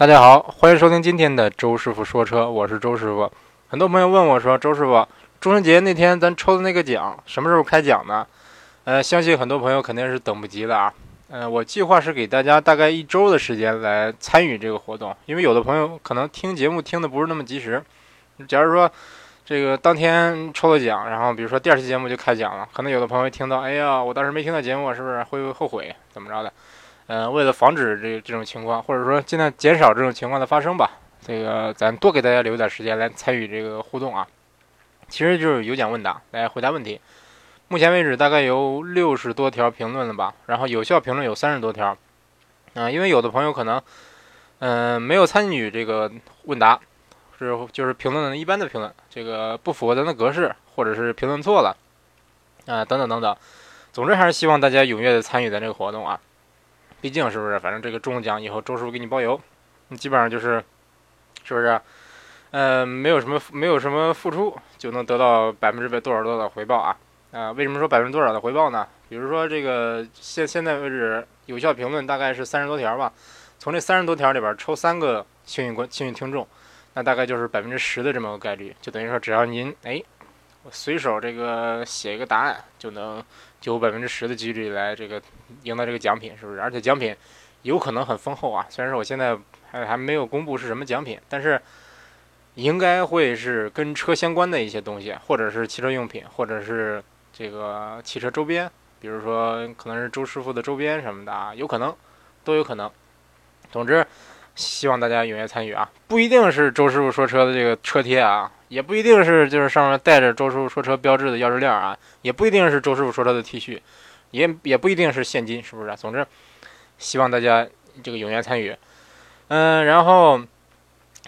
大家好，欢迎收听今天的周师傅说车，我是周师傅。很多朋友问我说，周师傅，中秋节那天咱抽的那个奖什么时候开奖呢？呃，相信很多朋友肯定是等不及了啊。呃，我计划是给大家大概一周的时间来参与这个活动，因为有的朋友可能听节目听的不是那么及时。假如说这个当天抽了奖，然后比如说第二期节目就开奖了，可能有的朋友听到，哎呀，我当时没听到节目，是不是会后悔怎么着的？呃，为了防止这这种情况，或者说尽量减少这种情况的发生吧，这个咱多给大家留点时间来参与这个互动啊。其实就是有奖问答来回答问题。目前为止大概有六十多条评论了吧，然后有效评论有三十多条。啊，因为有的朋友可能嗯没有参与这个问答，是就是评论的一般的评论，这个不符合咱的格式，或者是评论错了啊等等等等。总之还是希望大家踊跃的参与咱这个活动啊。毕竟是不是？反正这个中奖以后，周师傅给你包邮，你基本上就是，是不是？呃，没有什么没有什么付出，就能得到百分之百多少多少的回报啊？啊，为什么说百分之多少的回报呢？比如说这个现现在为止有效评论大概是三十多条吧，从这三十多条里边抽三个幸运观幸运听众，那大概就是百分之十的这么个概率，就等于说只要您哎。我随手这个写一个答案，就能就有百分之十的几率来这个赢得这个奖品，是不是？而且奖品有可能很丰厚啊！虽然说我现在还还没有公布是什么奖品，但是应该会是跟车相关的一些东西，或者是汽车用品，或者是这个汽车周边，比如说可能是周师傅的周边什么的啊，有可能，都有可能。总之，希望大家踊跃参与啊！不一定是周师傅说车的这个车贴啊。也不一定是就是上面带着周师傅说车标志的钥匙链啊，也不一定是周师傅说车的 T 恤，也也不一定是现金，是不是？总之，希望大家这个踊跃参与。嗯，然后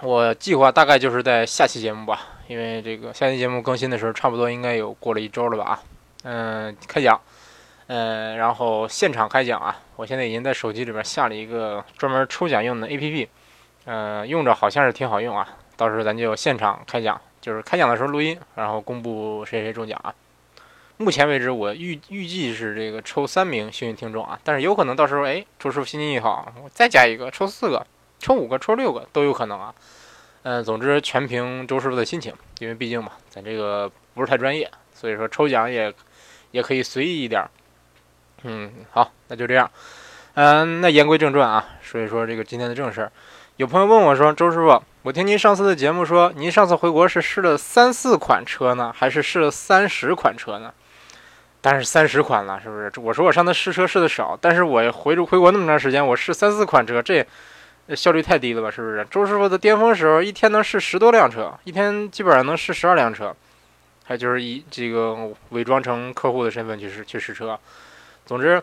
我计划大概就是在下期节目吧，因为这个下期节目更新的时候差不多应该有过了一周了吧？啊，嗯，开奖，嗯，然后现场开奖啊，我现在已经在手机里边下了一个专门抽奖用的 APP，嗯，用着好像是挺好用啊，到时候咱就现场开奖。就是开奖的时候录音，然后公布谁谁中奖啊。目前为止，我预预计是这个抽三名幸运听众啊，但是有可能到时候哎，周师傅心情一好，我再加一个，抽四个、抽五个、抽六个都有可能啊。嗯，总之全凭周师傅的心情，因为毕竟嘛，咱这个不是太专业，所以说抽奖也也可以随意一点。嗯，好，那就这样。嗯，那言归正传啊，说一说这个今天的正事儿。有朋友问我说：“周师傅，我听您上次的节目说，您上次回国是试了三四款车呢，还是试了三十款车呢？但是三十款了，是不是？我说我上次试车试的少，但是我回回国那么长时间，我试三四款车，这效率太低了吧？是不是？周师傅的巅峰时候，一天能试十多辆车，一天基本上能试十二辆车，还就是以这个伪装成客户的身份去试去试车。总之。”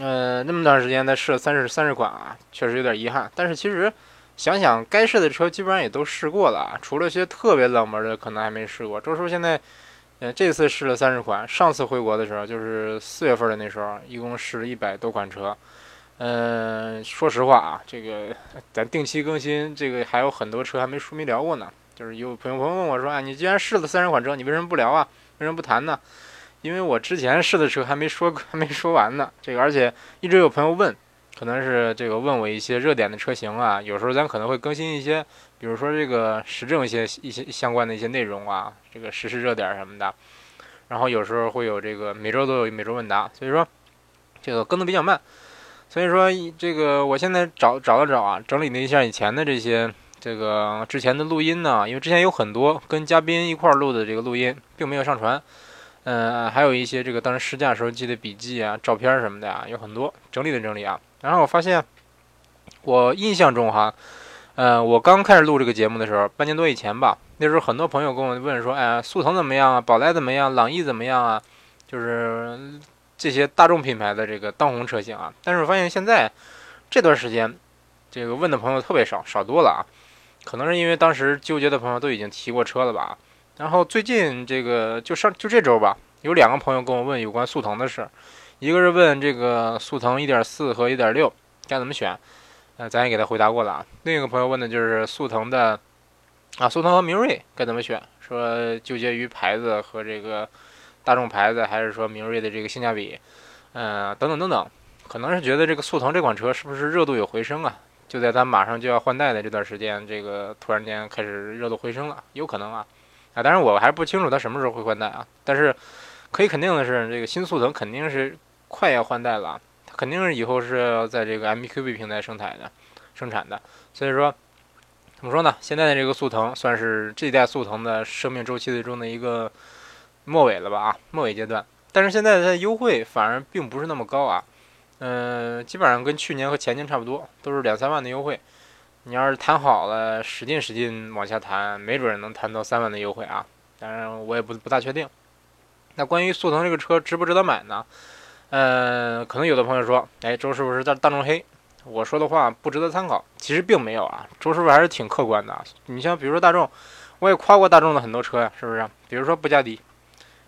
呃，那么长时间才试了三十三十款啊，确实有点遗憾。但是其实想想，该试的车基本上也都试过了，除了些特别冷门的，可能还没试过。周叔现在，呃，这次试了三十款，上次回国的时候就是四月份的那时候，一共试了一百多款车。嗯，说实话啊，这个咱定期更新，这个还有很多车还没说没聊过呢。就是有朋友朋友问我说啊，你既然试了三十款车，你为什么不聊啊？为什么不谈呢？因为我之前试的车还没说 还没说完呢，这个而且一直有朋友问，可能是这个问我一些热点的车型啊，有时候咱可能会更新一些，比如说这个时政一些一些相关的一些内容啊，这个时事热点什么的，然后有时候会有这个每周都有每周问答，所以说这个更的比较慢，所以说这个我现在找找了找啊，整理了一下以前的这些这个之前的录音呢，因为之前有很多跟嘉宾一块录的这个录音，并没有上传。嗯，还有一些这个当时试驾时候记的笔记啊、照片什么的啊，有很多整理的整理啊。然后我发现，我印象中哈，呃，我刚开始录这个节目的时候，半年多以前吧，那时候很多朋友跟我问说，哎，速腾怎么样啊？宝来怎么样？朗逸怎么样啊？就是这些大众品牌的这个当红车型啊。但是我发现现在这段时间，这个问的朋友特别少，少多了啊。可能是因为当时纠结的朋友都已经提过车了吧。然后最近这个就上就这周吧，有两个朋友跟我问有关速腾的事，一个是问这个速腾1.4和1.6该怎么选，呃，咱也给他回答过了啊。另一个朋友问的就是速腾的啊，速腾和明锐该怎么选，说纠结于牌子和这个大众牌子，还是说明锐的这个性价比，呃，等等等等，可能是觉得这个速腾这款车是不是热度有回升啊？就在它马上就要换代的这段时间，这个突然间开始热度回升了，有可能啊，啊，当然我还不清楚它什么时候会换代啊，但是可以肯定的是，这个新速腾肯定是快要换代了，它肯定是以后是要在这个 MQB 平台生产的，生产的，所以说怎么说呢？现在的这个速腾算是这代速腾的生命周期中的一个末尾了吧？啊，末尾阶段，但是现在它的优惠反而并不是那么高啊。嗯，基本上跟去年和前年差不多，都是两三万的优惠。你要是谈好了，使劲使劲往下谈，没准能谈到三万的优惠啊。当然，我也不不大确定。那关于速腾这个车值不值得买呢？呃，可能有的朋友说，哎，周师傅是大大众黑，我说的话不值得参考。其实并没有啊，周师傅还是挺客观的。你像比如说大众，我也夸过大众的很多车呀，是不是？比如说布加迪，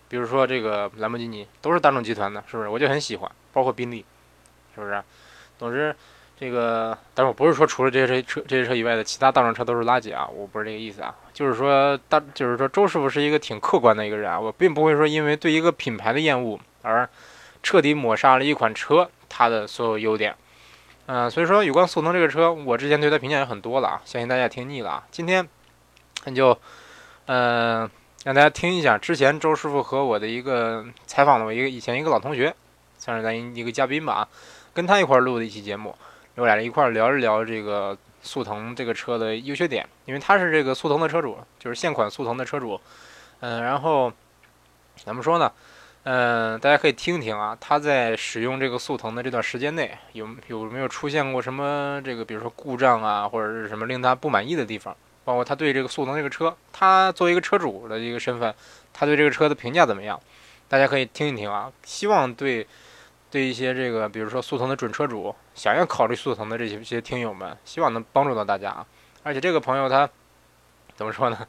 比如说这个兰博基尼，都是大众集团的，是不是？我就很喜欢，包括宾利。是不是？总之，这个，但是我不是说除了这些车、这些车以外的其他大众车都是垃圾啊，我不是这个意思啊。就是说，大，就是说，周师傅是一个挺客观的一个人啊，我并不会说因为对一个品牌的厌恶而彻底抹杀了一款车它的所有优点。嗯，所以说，有关速腾这个车，我之前对它评价也很多了啊，相信大家听腻了啊。今天，那就，嗯，让大家听一下之前周师傅和我的一个采访的我一个以前一个老同学，算是咱一个嘉宾吧啊。跟他一块录的一期节目，我俩一块聊一聊这个速腾这个车的优缺点，因为他是这个速腾的车主，就是现款速腾的车主。嗯，然后怎么说呢？嗯，大家可以听听啊，他在使用这个速腾的这段时间内，有有没有出现过什么这个，比如说故障啊，或者是什么令他不满意的地方？包括他对这个速腾这个车，他作为一个车主的一个身份，他对这个车的评价怎么样？大家可以听一听啊，希望对。对一些这个，比如说速腾的准车主，想要考虑速腾的这些这些听友们，希望能帮助到大家啊！而且这个朋友他怎么说呢？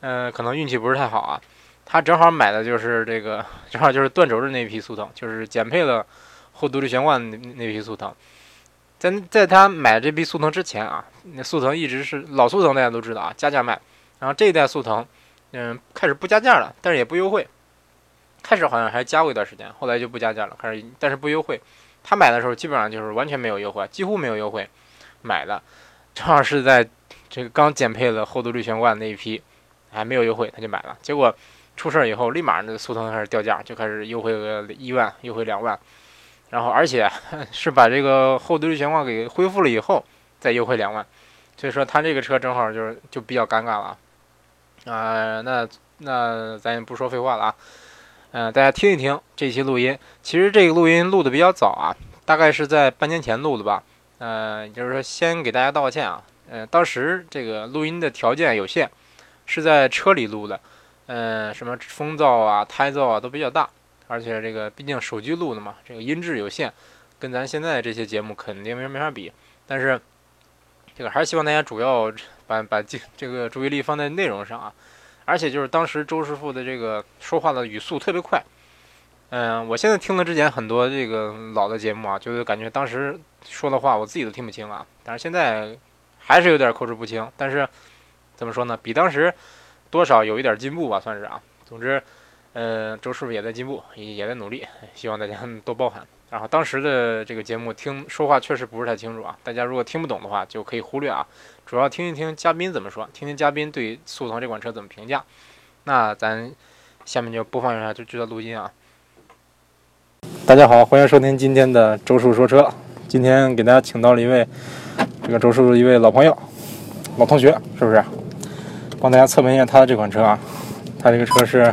嗯，可能运气不是太好啊。他正好买的就是这个，正好就是断轴的那批速腾，就是减配了后独立悬挂那那批速腾。在在他买这批速腾之前啊，那速腾一直是老速腾，大家都知道啊，加价卖。然后这一代速腾，嗯，开始不加价了，但是也不优惠。开始好像还加过一段时间，后来就不加价了。开始，但是不优惠。他买的时候基本上就是完全没有优惠，几乎没有优惠。买的正好是在这个刚减配了后独立悬挂那一批，还没有优惠，他就买了。结果出事儿以后，立马那个速腾开始掉价，就开始优惠个一万，优惠两万。然后而且 是把这个后独立悬挂给恢复了以后，再优惠两万。所以说他这个车正好就是就比较尴尬了。啊，那那咱也不说废话了啊。嗯，大家听一听这期录音。其实这个录音录的比较早啊，大概是在半年前录的吧。呃，就是说先给大家道个歉啊。呃，当时这个录音的条件有限，是在车里录的。嗯，什么风噪啊、胎噪啊都比较大，而且这个毕竟手机录的嘛，这个音质有限，跟咱现在这些节目肯定没没法比。但是这个还是希望大家主要把把这这个注意力放在内容上啊。而且就是当时周师傅的这个说话的语速特别快，嗯，我现在听了之前很多这个老的节目啊，就是感觉当时说的话我自己都听不清啊。但是现在还是有点口齿不清，但是怎么说呢？比当时多少有一点进步吧，算是啊。总之，嗯，周师傅也在进步，也也在努力，希望大家 多包涵。然后当时的这个节目听说话确实不是太清楚啊，大家如果听不懂的话就可以忽略啊，主要听一听嘉宾怎么说，听听嘉宾对速腾这款车怎么评价。那咱下面就播放一下这这段录音啊。大家好，欢迎收听今天的周叔说车。今天给大家请到了一位这个周叔叔一位老朋友、老同学，是不是？帮大家测评一下他的这款车啊。他这个车是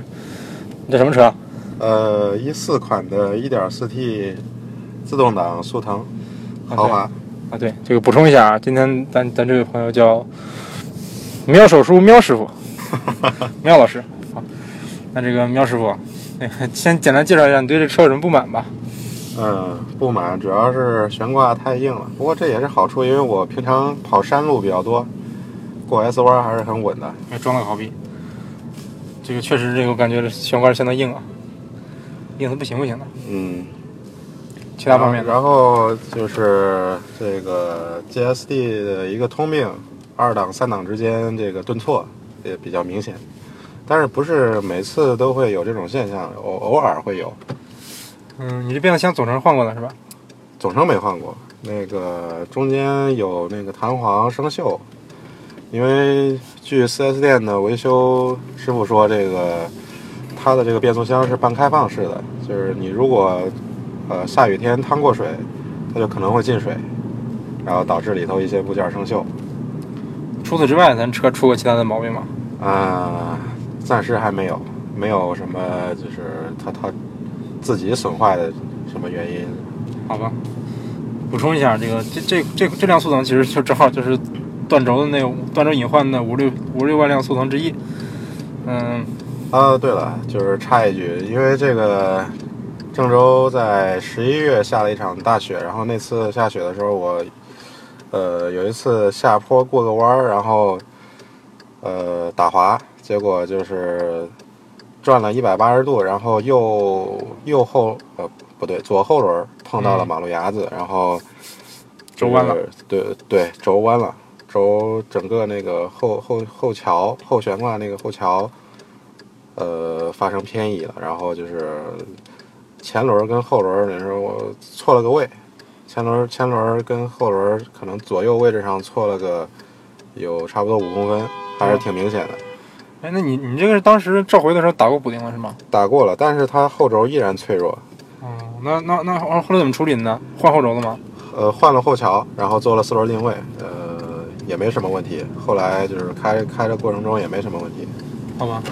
这什么车？呃，一四款的 1.4T 自动挡速腾，豪华啊，对，这个补充一下啊，今天咱咱这位朋友叫喵手叔喵师傅，喵老师，好，那这个喵师傅，先简单介绍一下你对这车有什么不满吧？嗯，不满主要是悬挂太硬了，不过这也是好处，因为我平常跑山路比较多，过 S 弯还是很稳的。装了个好币，这个确实这个感觉悬挂相当硬啊。硬的不行不行的，嗯，其他方面，然后就是这个 GSD 的一个通病，二档三档之间这个顿挫也比较明显，但是不是每次都会有这种现象，偶偶尔会有。嗯，你这变速箱总成换过了是吧？总成没换过，那个中间有那个弹簧生锈，因为据 4S 店的维修师傅说，这个它的这个变速箱是半开放式的，就是你如果呃下雨天趟过水，它就可能会进水，然后导致里头一些部件生锈。除此之外，咱车出过其他的毛病吗？啊、暂时还没有，没有什么就是它它自己损坏的什么原因。好吧，补充一下，这个这这这这辆速腾其实就正好就是断轴的那个断轴隐患的五六五六万辆速腾之一。嗯，啊，对了，就是插一句，因为这个郑州在十一月下了一场大雪，然后那次下雪的时候，我呃有一次下坡过个弯儿，然后呃打滑，结果就是转了一百八十度，然后右右后呃不对，左后轮碰到了嗯马路牙子，然后轴弯了，对对，轴弯了，轴整个那个后后后桥后悬挂那个后桥。呃发生偏移了，然后就是前轮跟后轮那时候我错了个位，前轮前轮跟后轮可能左右位置上错了个有差不多五公分，还是挺明显的。哎，那你你这个是当时召回的时候打过补丁了是吗？打过了，但是它后轴依然脆弱。哦，那那那后后来怎么处理的呢？换后轴了吗？呃，换了后桥，然后做了四轮定位，呃，也没什么问题。后来就是开开的过程中也没什么问题，好吧，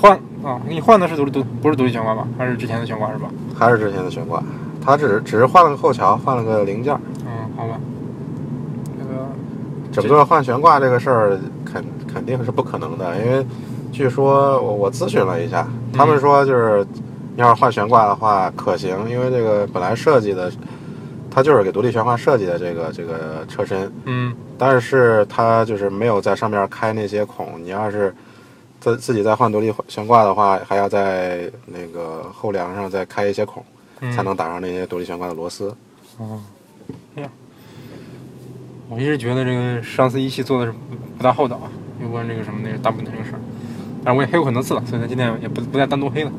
换啊，你换的是独立独不是独立悬挂吧？还是之前的悬挂是吧？还是之前的悬挂。它只只是换了个后桥，换了个零件儿。嗯，好吧。这个整个换悬挂这个事儿肯肯定是不可能的，因为据说我我咨询了一下，他们说就是你要是换悬挂的话可行，因为这个本来设计的，它就是给独立悬挂设计的这个这个车身，嗯但是它就是没有在上面开那些孔，你要是自自己再换独立悬挂的话，还要在那个后梁上再开一些孔，嗯才能打上那些独立悬挂的螺丝。哦，这样。我一直觉得这个上次一汽做的是不不大厚道啊，有关这个什么那个大补丁这个事儿。但是我也黑过很多次了，所以呢今天也不不再单独黑了。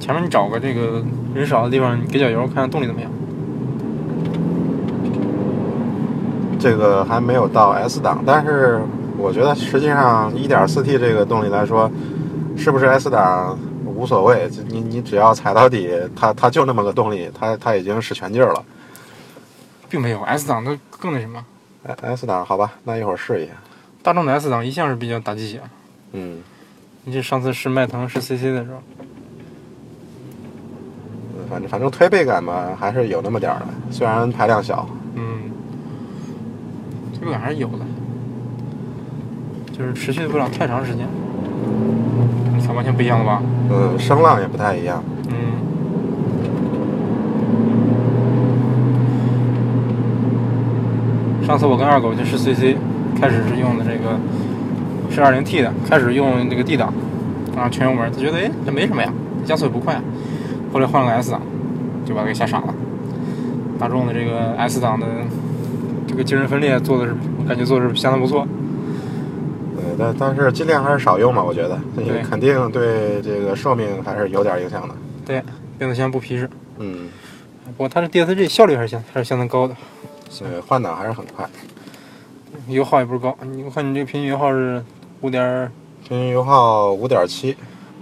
前面你找个这个人少的地方，你给脚油看看动力怎么样。这个还没有到 S 档，但是我觉得实际上 1.4T 这个动力来说，是不是 S 档无所谓，你你只要踩到底，它它就那么个动力，它它已经使全劲儿了。并没有 S 档的更那什么，哎 S 档好吧，那一会儿试一下。大众的 S 档一向是比较打鸡血。嗯，你这上次试迈腾试 CC 的时候，反正反正推背感吧，还是有那么点儿的，虽然排量小。嗯，这个还是有的，就是持续不了太长时间。你看完全不一样了吧？嗯，声浪也不太一样。嗯。上次我跟二狗去试 CC，开始是用的这个是 2.0T 的，开始用这个 D 档，然后全油门，他觉得哎这没什么呀，加速也不快啊。后来换了个 S 档，就把他给吓傻了。大众的这个 S 档的这个精神分裂做的是，我感觉做的是相当不错。对，但但是尽量还是少用嘛，我觉得，因为肯定对这个寿命还是有点影响的。对，变速箱不皮实，嗯，不过它的 DSG 效率还是相还是相当高的。对，换挡还是很快。油耗也不是高，你我看你这个平均油耗是五点，平均油耗五点七，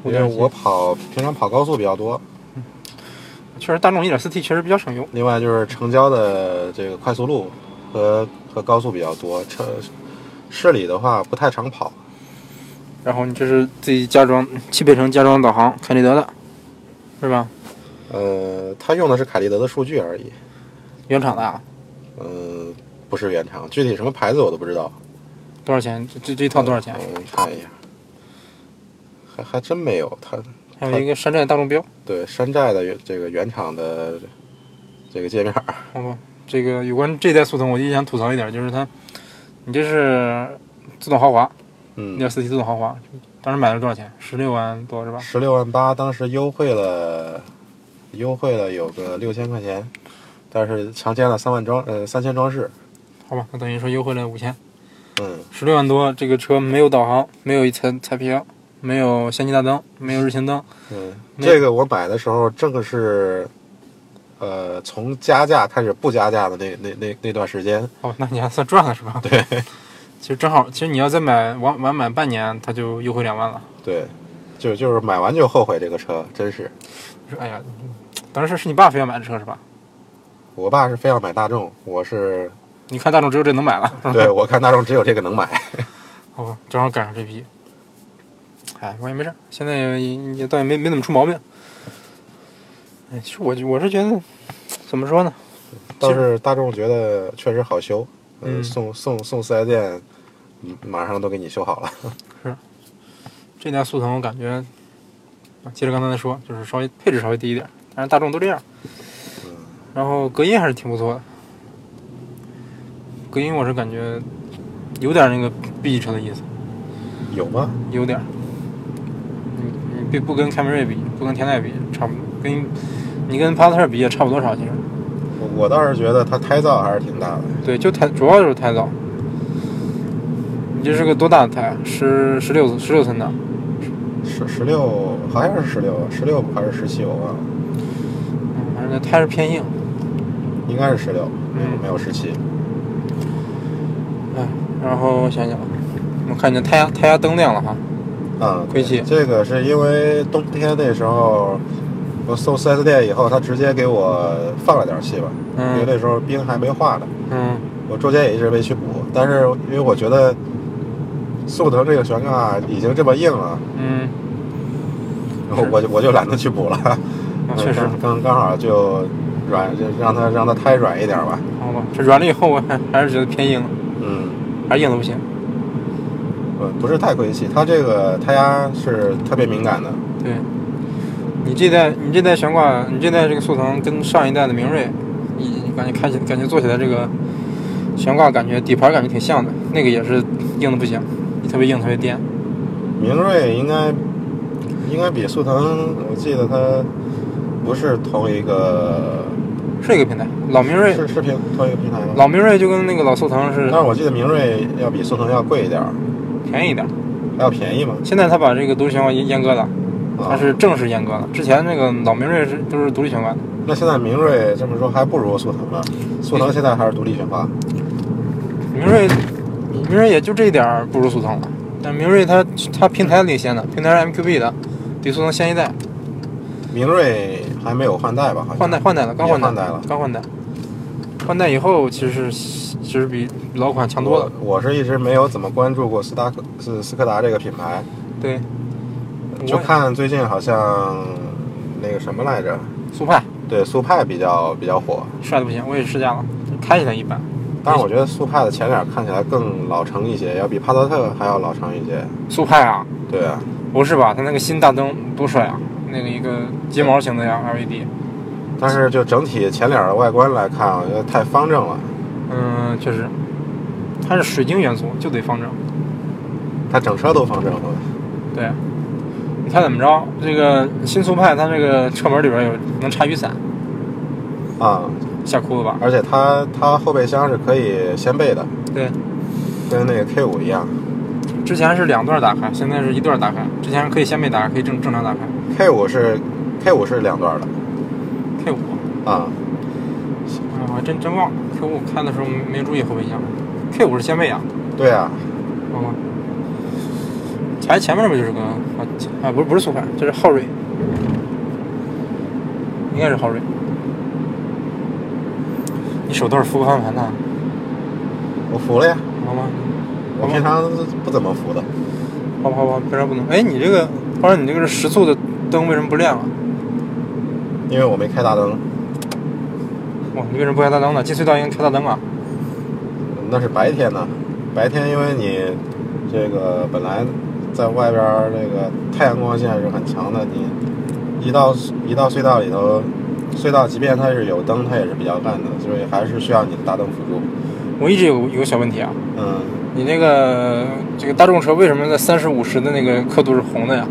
因为我跑平常跑高速比较多，确实大众 1.4T 确实比较省油。另外就是城郊的这个快速路和和高速比较多，车市里的话不太常跑。然后你这是自己加装汽配城加装导航，凯立德的，是吧？呃，它用的是凯立德的数据而已，原厂的啊？呃，不是原厂，具体什么牌子我都不知道。多少钱？这这这一套多少钱？我看一下，还还真没有。它还有一个山寨大众标，对山寨的这个原厂的这个界面，好吧？这个有关这代速腾，我就想吐槽一点，就是它，你这是自动豪华，嗯，1.4T 自动豪华，当时买了多少钱？十六万多是吧？十六万八，当时优惠了，优惠了有个六千块钱，但是强加了三万装呃三千装饰，好吧，那等于说优惠了五千，嗯，十六万多，这个车没有导航，没有一层彩屏，没有氙气大灯，没有日行灯，嗯，这个我买的时候正是呃，从加价开始不加价的那那那那段时间，哦，那你还算赚了是吧？对 其实正好，其实你要再买晚晚买半年，它就优惠两万了。对，就就是买完就后悔这个车，真是。你说，哎呀，当时是你爸非要买的车是吧？我爸是非要买大众，我是 你看大众只有这能买了，对我看大众只有这个能买。好吧，正好赶上这批。哎，我也没事，现在也也倒也没没怎么出毛病。哎，其实我我是觉得，怎么说呢？倒是大众觉得确实好修，嗯送送送四 S 店，嗯马上都给你修好了。是这代速腾我感觉，啊接着刚才的说，就是稍微配置稍微低一点，但是大众都这样。然后隔音还是挺不错的，隔音我是感觉有点那个 B 级车的意思，有吗？有点儿。你你别不跟凯美瑞比，不跟天籁比，差不多，跟你跟帕萨特比也差不多少，其实。我我倒是觉得它胎噪还是挺大的。对，就胎主要就是胎噪。你这是个多大的胎啊？十十六十六寸的，十十六好像是十六，十六还是十七我忘了，嗯，反正那胎是偏硬。应该是十六，没有嗯没有十七。哎，然后我想想，我看见胎压胎压灯亮了哈。啊，亏气这个是因为冬天那时候，我送四 S 店以后，他直接给我放了点气吧，因为嗯那时候冰还没化呢，嗯我中间也一直没去补，但是因为我觉得速腾这个悬挂已经这么硬了，嗯，然后我就我就懒得去补了，啊，确实，刚刚刚好就软，就让它让它胎软一点吧，好吧，这软了以后我还还是觉得偏硬，嗯。还是硬的不行。呃，不是太亏气，它这个胎压是特别敏感的。对，你这代你这代悬挂，你这代这个速腾跟上一代的明锐，你你感觉开起感觉坐起来这个悬挂感觉底盘感觉挺像的，那个也是硬的不行，你特别硬特别颠。明锐应该应该比速腾，我记得它不是同一个，是一个平台，老明锐是是平同一个平台吗？老明锐就跟那个老速腾是但是我记得明锐要比速腾要贵一点儿，便宜一点，还要便宜吗？现在他把这个独立悬挂阉割了，啊它是正式阉割了，之前那个老明锐是都是独立悬挂的。那现在明锐这么说还不如速腾呢，速腾现在还是独立悬挂。明锐，明锐也就这一点儿不如速腾了。但明锐它它平台领先的，平台是 MQB 的，比速腾先一代，明锐还没有换代吧？好像换代换代了，刚换代了。刚换代。换代以后其实是其实比老款强多了。我我是一直没有怎么关注过斯达克斯斯柯达这个品牌，对，就我看最近好像那个什么来着，速派对速派比较比较火，帅的不行，我也试驾了，开起来一般。但是我觉得速派的前脸看起来更老成一些，要比帕萨特还要老成一些。速派啊，对啊，不是吧？它那个新大灯多帅啊！那个一个睫毛型的呀 LED，但是就整体前脸的外观来看，我觉得太方正了。嗯，确实，它是水晶元素，就得方正。它整车都方正了。对，你看怎么着？这个新速派它这个车门里边有能插雨伞，啊，吓哭了吧？而且它它后备箱是可以掀背的，对，跟那个 K 五一样。之前是两段打开，现在是一段打开。之前可以掀背打开，可以正正常打开。K 五是 K 五是两段的 K 五，啊，哎，我还真真忘了 K 五开的时候没注意后备箱。K 五是掀背啊，对啊，好吧？前前面不就是个啊啊不是不是速派，这是昊锐，应该是昊锐。你手都是扶过方向盘的，我扶了呀，好吗？我平常不怎么扶的。好吧好吧，平常不能？哎，你这个，或者你这个是时速的灯为什么不亮啊？因为我没开大灯，哇，你为什么不开大灯呢？进隧道应该开大灯啊。那是白天呢。白天因为你这个本来在外边儿这个太阳光线是很强的，你一到一到隧道里头，隧道即便它是有灯，它也是比较暗的，所以还是需要你的大灯辅助。我一直有有个小问题啊，嗯，你那个这个大众车为什么在三十五十的那个刻度是红的呀？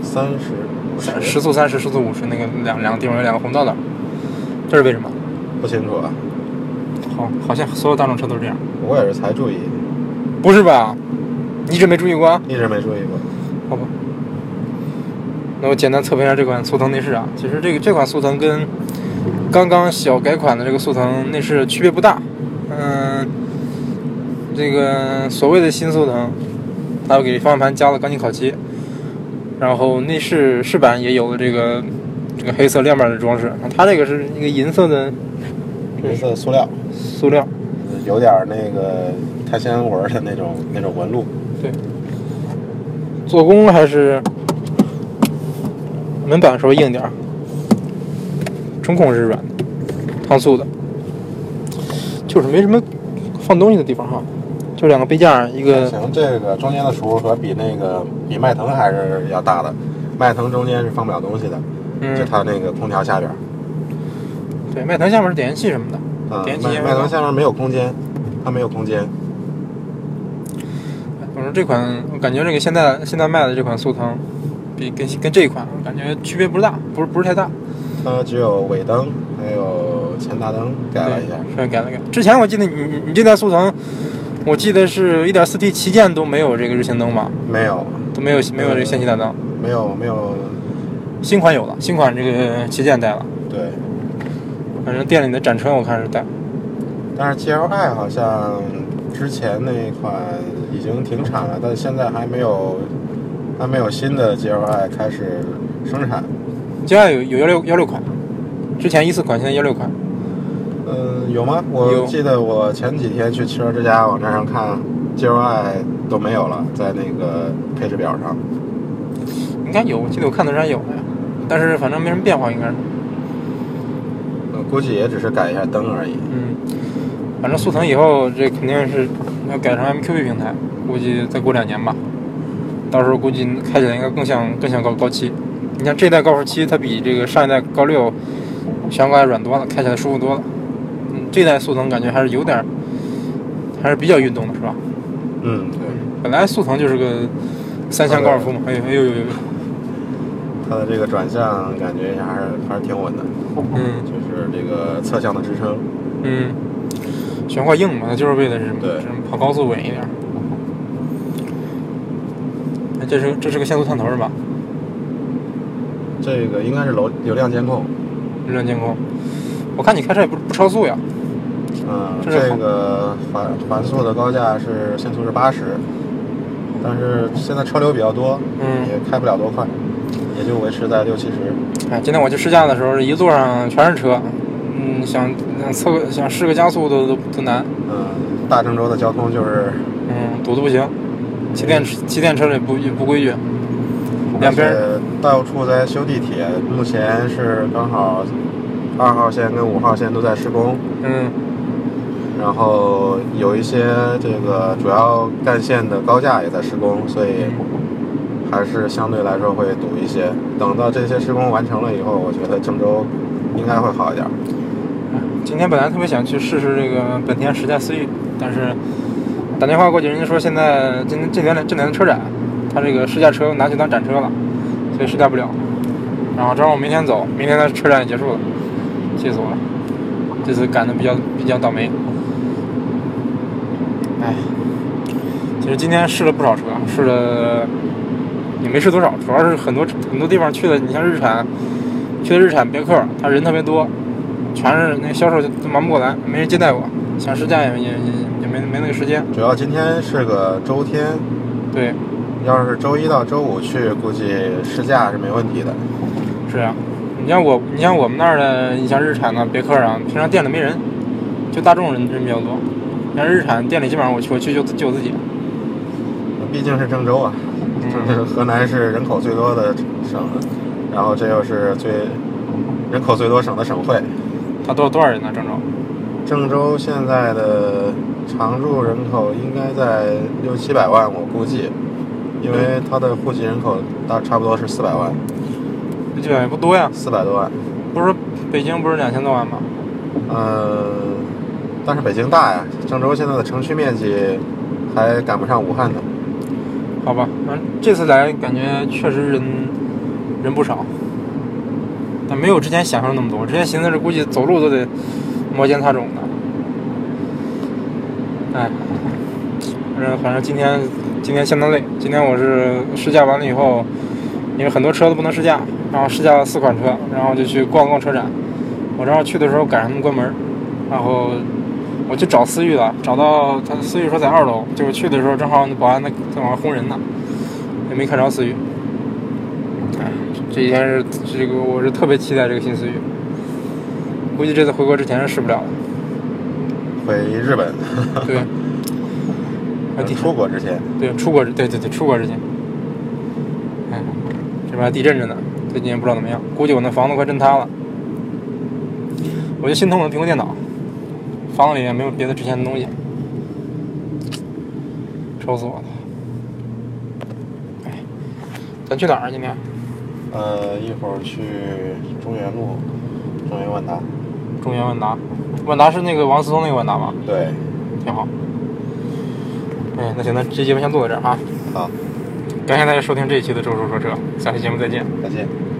三十五三十时速三十，时速五十，那个两两个地方有两个红道道，这是为什么？不清楚啊，好，好像所有大众车都是这样，我也是才注意，不是吧？你一直没注意过啊？一直没注意过。好吧。那我简单测评一下这款速腾内饰啊，其实这个这款速腾跟刚刚小改款的这个速腾内饰区别不大，嗯，这个所谓的新速腾，它给方向盘加了钢琴烤漆，然后内饰饰板也有了这个这个黑色亮面的装饰，它这个是一个银色的银色塑料，塑料，有点那个碳纤纹的那种那种纹路。对，做工还是门板稍微硬点儿，中控是软的，搪塑的，就是没什么放东西的地方哈，就两个杯架，一个行，这个中间的储物盒比那个比迈腾还是要大的，迈腾中间是放不了东西的，就嗯，它那个空调下边儿。对，迈腾下面是点烟器什么的，啊，点起迈迈腾下面没有空间，它没有空间。我说这款，我感觉这个现在现在卖的这款速腾，比跟跟这一款感觉区别不是大，不是不是太大。它只有尾灯，还有前大灯改了一下。对，改了改。之前我记得你你你这台速腾，我记得是一点四 T 旗舰都没有这个日行灯吧？没有，都没有没有这个氙气大灯。没有，没有。新款有了，新款这个旗舰带了，对，反正店里的展车我看是带。但是 GLI 好像之前那一款已经停产了，但现在还没有，还没有新的 GLI 开始生产。GLI 有有幺六幺六款，之前一四款，现在幺六款。嗯，有吗？我记得我前几天去汽车之家网站上看，GLI 都没有了，在那个配置表上。应该有，我记得我看的时候还有的呀，但是反正没什么变化，应该是。我估计也只是改一下灯而已。嗯，反正速腾以后这肯定是要改成 MQB 平台，估计再过两年吧，到时候估计开起来应该更像更像高高七。你像这代高尔夫七，它比这个上一代高六悬挂软多了，开起来舒服多了。嗯，这代速腾感觉还是有点儿，还是比较运动的，是吧？嗯，对，本来速腾就是个三厢高尔夫嘛，哎呦哎呦呦呦，它的这个转向感觉还是还是挺稳的，嗯就是这个侧向的支撑。嗯，悬挂硬嘛，它就是为了是对跑高速稳一点儿。哎，这是这是个限速探头是吧？这个应该是楼流量监控。流量监控。我看你开车也不不超速呀。嗯，这这个环环速的高架是限速是八十，但是现在车流比较多，嗯也开不了多快，也就维持在六七十。哎，今天我去试驾的时候，一路上全是车，嗯，想想测个想试个加速都都都难，嗯，大郑州的交通就是嗯，堵得不行。骑电骑电车也不也不规矩，两边到处在修地铁，目前是刚好二号线跟五号线都在施工，嗯然后有一些这个主要干线的高架也在施工，所以还是相对来说会堵一些。等到这些施工完成了以后，我觉得郑州应该会好一点。今天本来特别想去试试这个本田时代思域，但是打电话过去，人家说现在今天这两这年的车展，他这个试驾车拿去当展车了，所以试驾不了。然后正好我明天走，明天的车展也结束了，气死我了！这次赶的比较比较倒霉。哎，其实今天试了不少车，试了也没试多少，主要是很多很多地方去了，你像日产，去的日产别克，他人特别多，全是那销售都忙不过来，没人接待我，想试驾也也也也没没那个时间。主要今天是个周天，对，要是周一到周五去，估计试驾是没问题的。是啊，你像我，你像我们那儿的，你像日产啊、别克啊，平常店里没人，就大众人人比较多。像日产店里基本上我去我去就就我自己。毕竟是郑州啊，这是河南是人口最多的省，然后这又是最人口最多省的省会。他多多少人呢？郑州？郑州现在的常住人口应该在六七百万，我估计，因为它的户籍人口大差不多是四百万，这基本也不多呀。四百多万。不是北京不是两千多万吗？呃，但是北京大呀，郑州现在的城区面积还赶不上武汉呢。好吧，反正这次来感觉确实人人不少，没有之前想象那么多。我之前寻思着估计走路都得摩肩擦踵的。哎，反正反正今天今天相当累。今天我是试驾完了以后，因为很多车都不能试驾，然后试驾了四款车，然后就去逛逛车展。我正好去的时候赶上他们关门，然后我去找思域了，找到他思域说在二楼，结果去的时候正好那保安在在往上轰人呢，也没看着思域。哎，这几天是这个我是特别期待这个新思域，估计这次回国之前是试不了了。回日本，对，还地出国之前，对出国对对对出国之前，哎，这边还地震着呢，最近也不知道怎么样，估计我那房子快震塌了。我就心疼我的苹果电脑，房子里面没有别的值钱的东西，愁死我了。哎，咱去哪儿啊？今天呃，一会儿去中原路，中原万达，中原万达，万达是那个王思聪那个万达吗？对，挺好。哎，那行，那这节目先录到这儿哈。好，感谢大家收听这一期的《周叔说车》，下期节目再见。再见。